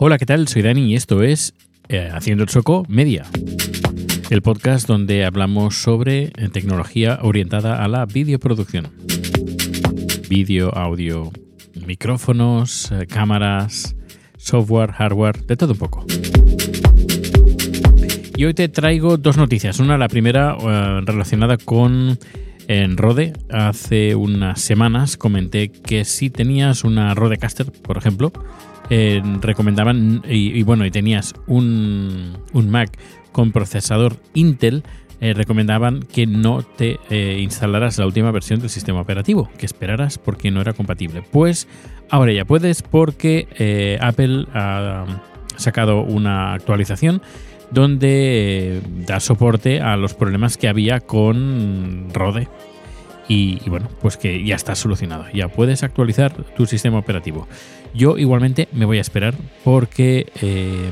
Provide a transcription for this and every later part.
Hola, ¿qué tal? Soy Dani y esto es eh, Haciendo el Soco Media, el podcast donde hablamos sobre eh, tecnología orientada a la videoproducción. Vídeo, audio, micrófonos, eh, cámaras, software, hardware, de todo un poco. Y hoy te traigo dos noticias. Una, la primera relacionada con Rode. Hace unas semanas comenté que si tenías una Rodecaster, por ejemplo, eh, recomendaban, y, bueno, y tenías un, Mac con procesador Intel, eh, recomendaban que no te eh, instalaras la última versión del sistema operativo, que esperaras porque no era compatible. Pues ahora ya puedes porque Apple ha sacado una actualización donde da soporte a los problemas que había con Rode. Y, bueno, pues que ya está solucionado. Ya puedes actualizar tu sistema operativo. Yo igualmente me voy a esperar porque eh,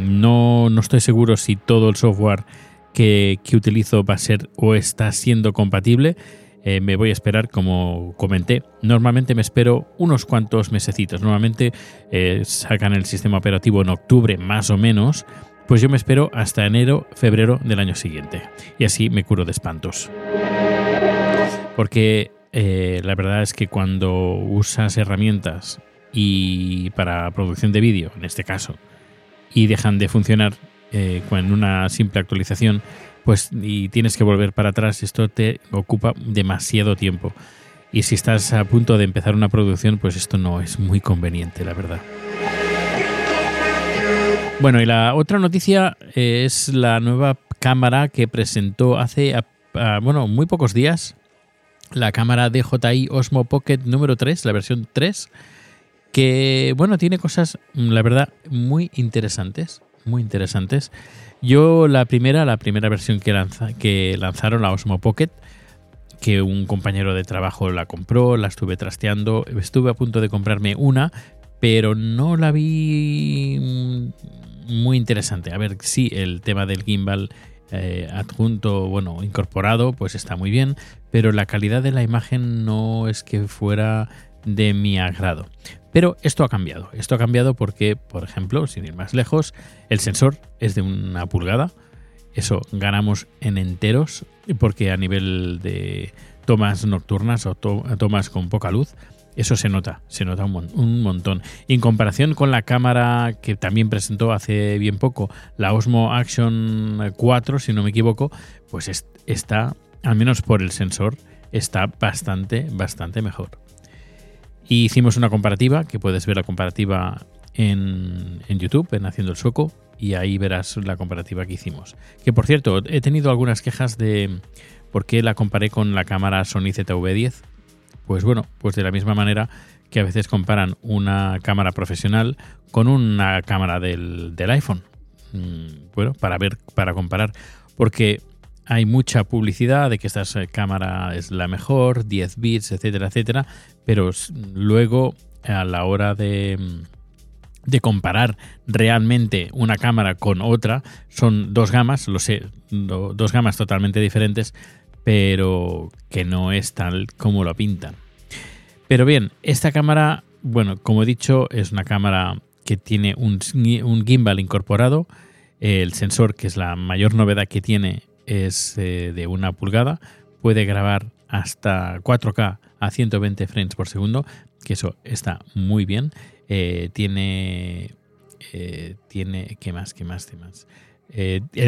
no, estoy seguro si todo el software que, utilizo va a ser o está siendo compatible. Eh, me voy a esperar, como comenté. Normalmente me espero unos cuantos mesecitos. Normalmente eh, sacan el sistema operativo en octubre más o menos. Pues yo me espero hasta enero, febrero del año siguiente. Y así me curo de espantos. Porque eh, la verdad es que cuando usas herramientas y para producción de vídeo, en este caso, y dejan de funcionar eh, con una simple actualización, pues y tienes que volver para atrás, esto te ocupa demasiado tiempo. Y si estás a punto de empezar una producción, pues esto no es muy conveniente, la verdad. Bueno, y la otra noticia es la nueva cámara que presentó hace, bueno, muy pocos días la cámara DJI Osmo Pocket número 3, la versión 3, que bueno, tiene cosas, la verdad, muy interesantes, muy interesantes. Yo la primera, la primera versión que, que lanzaron, la Osmo Pocket, que un compañero de trabajo la compró, la estuve trasteando, estuve a punto de comprarme una, pero no la vi muy interesante. A ver, sí, el tema del gimbal eh, adjunto, bueno, incorporado, pues está muy bien, pero la calidad de la imagen no es que fuera de mi agrado. Pero esto ha cambiado. Esto ha cambiado porque, por ejemplo, sin ir más lejos, el sensor es de una pulgada. Eso ganamos en enteros porque a nivel de tomas nocturnas o tomas con poca luz, eso se nota, se nota un, montón. en comparación con la cámara que también presentó hace bien poco, la Osmo Action 4, si no me equivoco, pues está, al menos por el sensor, está bastante, bastante mejor. Y hicimos una comparativa, que puedes ver la comparativa en, en, YouTube, en Haciendo el Sueco, y ahí verás la comparativa que hicimos. Que por cierto, he tenido algunas quejas de por qué la comparé con la cámara Sony ZV-10 pues bueno, pues de la misma manera que a veces comparan una cámara profesional con una cámara del, iPhone. Mm, bueno, para ver, para comparar. Porque hay mucha publicidad de que esta cámara es la mejor, 10 bits, etcétera, etcétera. Pero luego, a la hora de, de comparar realmente una cámara con otra, son dos gamas, lo sé, dos gamas totalmente diferentes, pero que no es tal como lo pintan. Pero bien, esta cámara, bueno, como he dicho, es una cámara que tiene un, gimbal incorporado. El sensor, que es la mayor novedad que tiene, es eh, de una pulgada. Puede grabar hasta 4K a 120 frames por segundo, que eso está muy bien. Eh, tiene, eh, tiene, ¿qué más? ¿Qué más? ¿Qué más?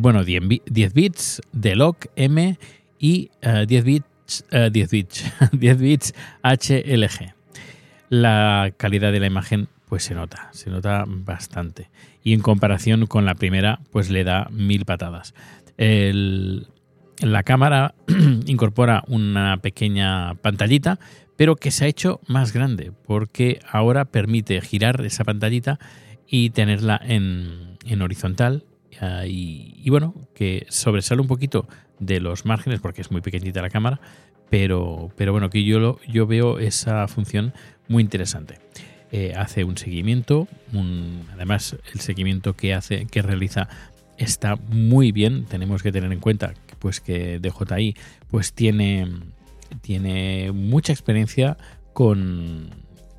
bueno, 10, bits de lock M y 10 bits 10 bits, 10 bits HLG. La calidad de la imagen pues se nota, se nota bastante. Y en comparación con la primera, pues le da mil patadas. la cámara incorpora una pequeña pantallita, pero que se ha hecho más grande, porque ahora permite girar esa pantallita y tenerla en, horizontal. y, y, bueno, que sobresale un poquito de los márgenes, porque es muy pequeñita la cámara, pero, pero bueno, que yo, yo veo esa función muy interesante. Eh, hace un seguimiento, además el seguimiento que hace, que realiza está muy bien. Tenemos que tener en cuenta pues que DJI pues tiene, tiene mucha experiencia con,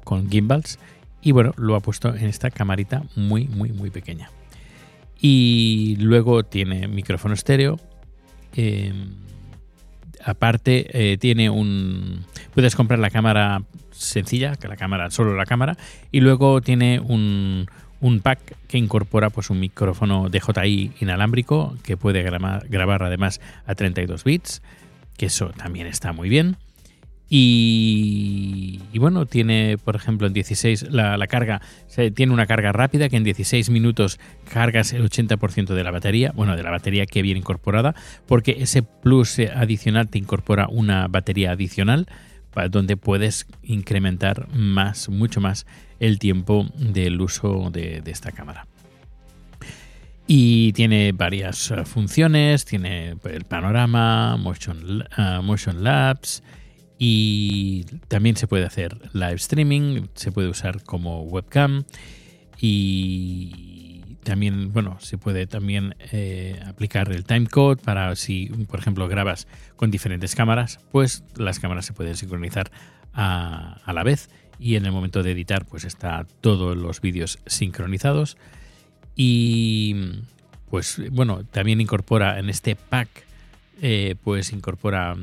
con gimbals Y bueno, lo ha puesto en esta camarita muy, muy, muy pequeña. Y luego tiene micrófono estéreo. Em, aparte, eh, tiene un. Puedes comprar la cámara sencilla, que la cámara, solo la cámara. Y luego tiene un, un pack que incorpora pues un micrófono DJI inalámbrico que puede grabar, grabar además a 32 bits, que eso también está muy bien. Y, bueno, tiene, por ejemplo, en 16 la, carga, tiene una carga rápida que en 16 minutos cargas el 80% de la batería, bueno, de la batería que viene incorporada, porque ese plus adicional te incorpora una batería adicional donde puedes incrementar más, mucho más el tiempo del uso de, esta cámara. Y tiene varias eh, funciones, tiene el panorama, motion, uh, motion labs, y también se puede hacer live streaming, se puede usar como webcam. Y también, bueno, se puede también eh, aplicar el timecode para si, por ejemplo, grabas con diferentes cámaras, pues las cámaras se pueden sincronizar a, a la vez. Y en el momento de editar pues está todos los vídeos sincronizados. Y pues bueno, también incorpora en este pack eh, pues incorpora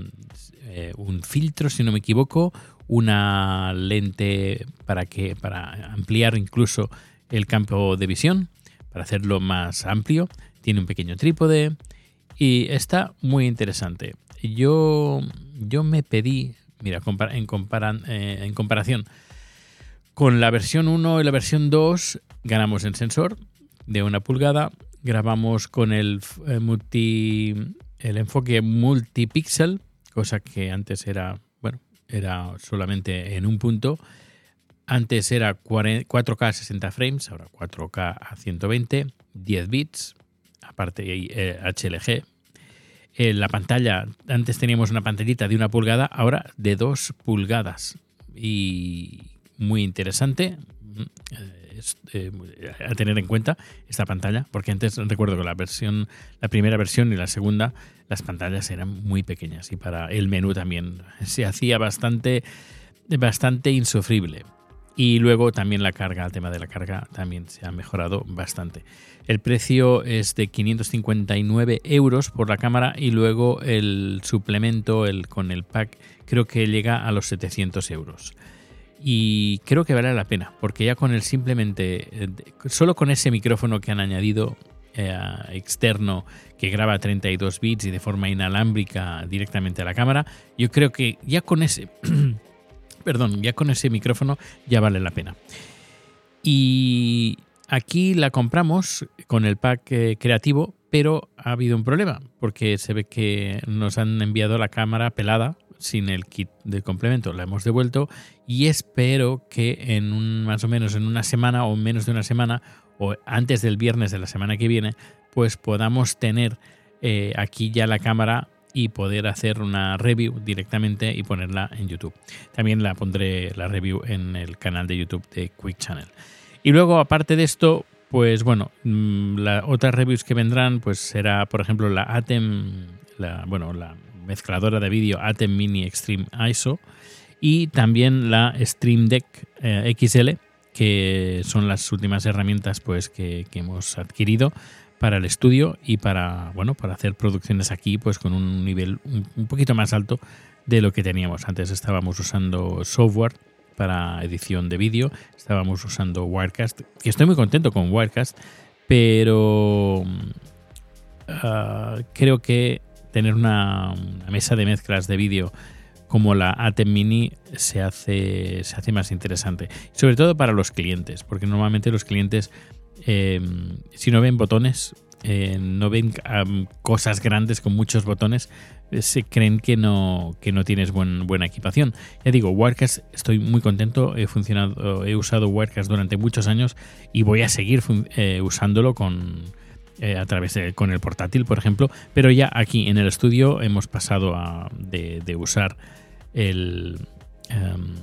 eh, un filtro, si no me equivoco, una lente para que para ampliar incluso el campo de visión, para hacerlo más amplio. Tiene un pequeño trípode y está muy interesante. Yo, yo me pedí, mira, en, eh, en comparación con la versión 1 y la versión 2, ganamos en sensor de una pulgada, grabamos con el multi el enfoque multipixel, cosa que antes era, bueno, era solamente en un punto. Antes era 4K a 60 frames, ahora 4K a 120, 10 bits, aparte HLG. En eh, la pantalla, antes teníamos una pantallita de una pulgada, ahora de dos pulgadas. Y muy interesante. Eh, a tener en cuenta esta pantalla, porque antes recuerdo que la versión, la primera versión y la segunda, las pantallas eran muy pequeñas y para el menú también se hacía bastante, bastante insufrible. Y luego también la carga, el tema de la carga también se ha mejorado bastante. El precio es de 559 euros por la cámara y luego el suplemento el, con el pack creo que llega a los 700 euros y creo que vale la pena, porque ya con el simplemente, eh, solo con ese micrófono que han añadido eh, externo que graba 32 bits y de forma inalámbrica directamente a la cámara, yo creo que ya con ese, perdón, ya con ese micrófono ya vale la pena. Y aquí la compramos con el pack eh, creativo, pero ha habido un problema, porque se ve que nos han enviado la cámara pelada sin el kit de complemento. La hemos devuelto y espero que en un, más o menos en una semana o menos de una semana o antes del viernes de la semana que viene, pues podamos tener eh, aquí ya la cámara y poder hacer una review directamente y ponerla en YouTube. También la pondré la review en el canal de YouTube de Quick Channel. Y luego, aparte de esto, pues bueno, mm, las otras reviews que vendrán, pues será, por ejemplo, la ATEM, la, bueno, la mezcladora de vídeo ATEM Mini Extreme ISO y también la Stream Deck eh, XL, que son las últimas herramientas pues, que, hemos adquirido para el estudio y para, bueno, para hacer producciones aquí pues, con un nivel un, poquito más alto de lo que teníamos. Antes estábamos usando software para edición de vídeo, estábamos usando Wirecast, que estoy muy contento con Wirecast, pero ah, creo que tener una, mesa de mezclas de vídeo como la ATEM Mini se hace, se hace más interesante. Sobre todo para los clientes, porque normalmente los clientes, em, si no ven botones, eh, no ven cosas grandes con muchos botones, eh, se creen que no, que no tienes buena equipación. Ya digo, Wirecast estoy muy contento, he, funcionado, he usado Wirecast durante muchos años y voy a seguir eh, usándolo con eh, a través de, con el portátil, por ejemplo, pero ya aquí en el estudio hemos pasado a, de, usar el em,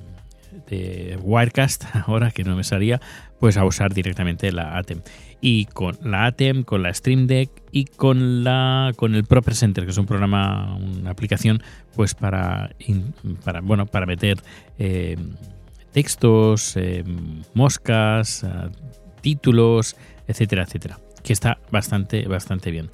de Wirecast, ahora que no me salía, pues a usar directamente la ATEM. Y con la ATEM, con la Stream Deck y con la con el Pro Presenter, que es un programa, una aplicación, pues para, para bueno, para meter em, textos, eh, moscas, títulos, etcétera, etcétera. Que está bastante, bastante bien.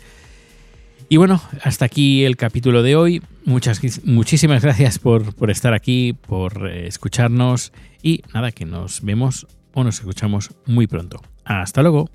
Y bueno, hasta aquí el capítulo de hoy. Muchas, muchísimas gracias por, por estar aquí, por escucharnos y nada, que nos vemos o nos escuchamos muy pronto. Hasta luego.